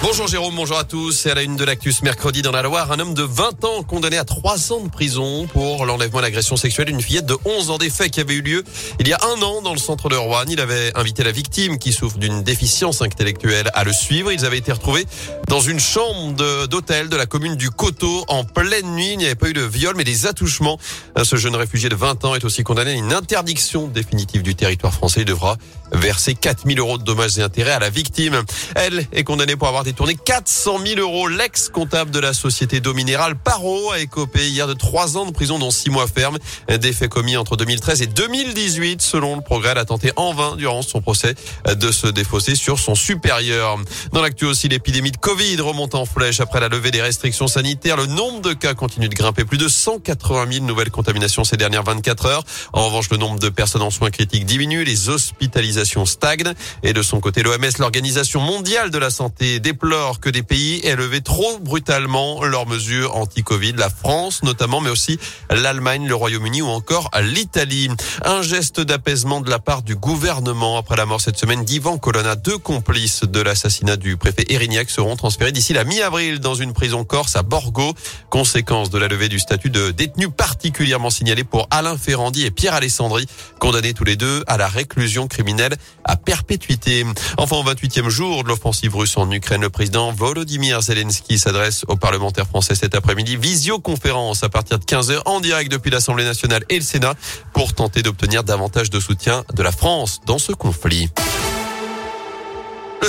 Bonjour Jérôme, bonjour à tous. C'est à la une de l'actus mercredi dans la Loire. Un homme de 20 ans condamné à 3 ans de prison pour l'enlèvement et l'agression sexuelle d'une fillette de 11 ans. Des faits qui avaient eu lieu il y a un an dans le centre de Rouen. Il avait invité la victime qui souffre d'une déficience intellectuelle à le suivre. Ils avaient été retrouvés dans une chambre d'hôtel de, la commune du Coteau en pleine nuit. Il n'y avait pas eu de viol mais des attouchements. Ce jeune réfugié de 20 ans est aussi condamné à une interdiction définitive du territoire français. Il devra verser 4000 euros de dommages et intérêts à la victime. Elle est condamnée pour avoir détourné 400 000 euros. L'ex-comptable de la société d'eau minérale Paro a écopé hier de 3 ans de prison dont 6 mois ferme. Des faits commis entre 2013 et 2018. Selon le progrès, elle a tenté en vain durant son procès de se défausser sur son supérieur. Dans l'actu aussi, l'épidémie de Covid remonte en flèche après la levée des restrictions sanitaires. Le nombre de cas continue de grimper. Plus de 180 000 nouvelles contaminations ces dernières 24 heures. En revanche, le nombre de personnes en soins critiques diminue. Les hospitalisations stagne. Et de son côté, l'OMS, l'Organisation mondiale de la santé, déplore que des pays aient levé trop brutalement leurs mesures anti-Covid. La France notamment, mais aussi l'Allemagne, le Royaume-Uni ou encore l'Italie. Un geste d'apaisement de la part du gouvernement après la mort cette semaine d'Ivan Colonna. Deux complices de l'assassinat du préfet Erignac seront transférés d'ici la mi-avril dans une prison corse à Borgo. Conséquence de la levée du statut de détenu particulièrement signalé pour Alain Ferrandi et Pierre Alessandri, condamnés tous les deux à la réclusion criminelle à perpétuité. Enfin, au 28e jour de l'offensive russe en Ukraine, le président Volodymyr Zelensky s'adresse aux parlementaires français cet après-midi. Visioconférence à partir de 15h en direct depuis l'Assemblée nationale et le Sénat pour tenter d'obtenir davantage de soutien de la France dans ce conflit.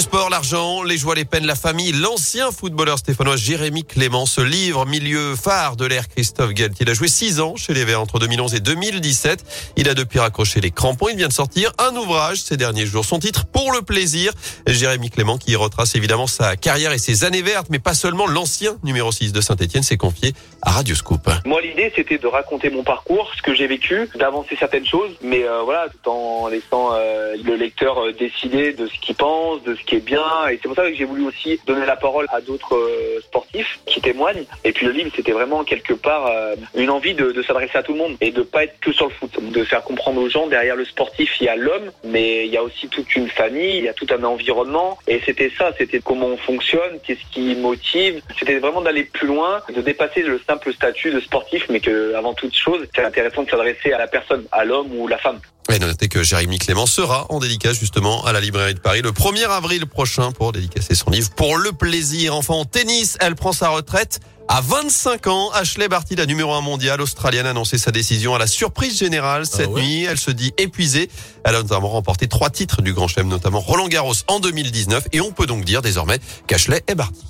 Sport, l'argent, les joies, les peines, la famille. L'ancien footballeur stéphanois Jérémy Clément se livre, milieu phare de l'ère Christophe Gelt. Il a joué six ans chez les Verts entre 2011 et 2017. Il a depuis raccroché les crampons. Il vient de sortir un ouvrage ces derniers jours. Son titre, Pour le plaisir. Jérémy Clément qui retrace évidemment sa carrière et ses années vertes, mais pas seulement l'ancien numéro 6 de Saint-Etienne s'est confié à Radio Scoop. Moi, l'idée, c'était de raconter mon parcours, ce que j'ai vécu, d'avancer certaines choses, mais euh, voilà, tout en laissant euh, le lecteur euh, décider de ce qu'il pense, de ce qui est bien. Et c'est pour ça que j'ai voulu aussi donner la parole à d'autres euh, sportifs qui témoignent. Et puis le livre, c'était vraiment quelque part euh, une envie de, de s'adresser à tout le monde et de pas être que sur le foot, de faire comprendre aux gens derrière le sportif, il y a l'homme, mais il y a aussi toute une famille, il y a tout un environnement. Et c'était ça, c'était comment on fonctionne, qu'est-ce qui motive. C'était vraiment d'aller plus loin, de dépasser le simple statut de sportif, mais que avant toute chose, c'est intéressant de s'adresser à la personne, à l'homme ou la femme. Et notez que Jérémy Clément sera en dédicace justement à la librairie de Paris le 1er avril prochain pour dédicacer son livre pour le plaisir. Enfin en tennis, elle prend sa retraite à 25 ans. Ashley Barty, la numéro 1 mondiale australienne, a annoncé sa décision à la surprise générale ah cette nuit. Elle se dit épuisée. Elle a notamment remporté trois titres du Grand Chelem, notamment Roland Garros en 2019. Et on peut donc dire désormais qu'Ashley est Barty.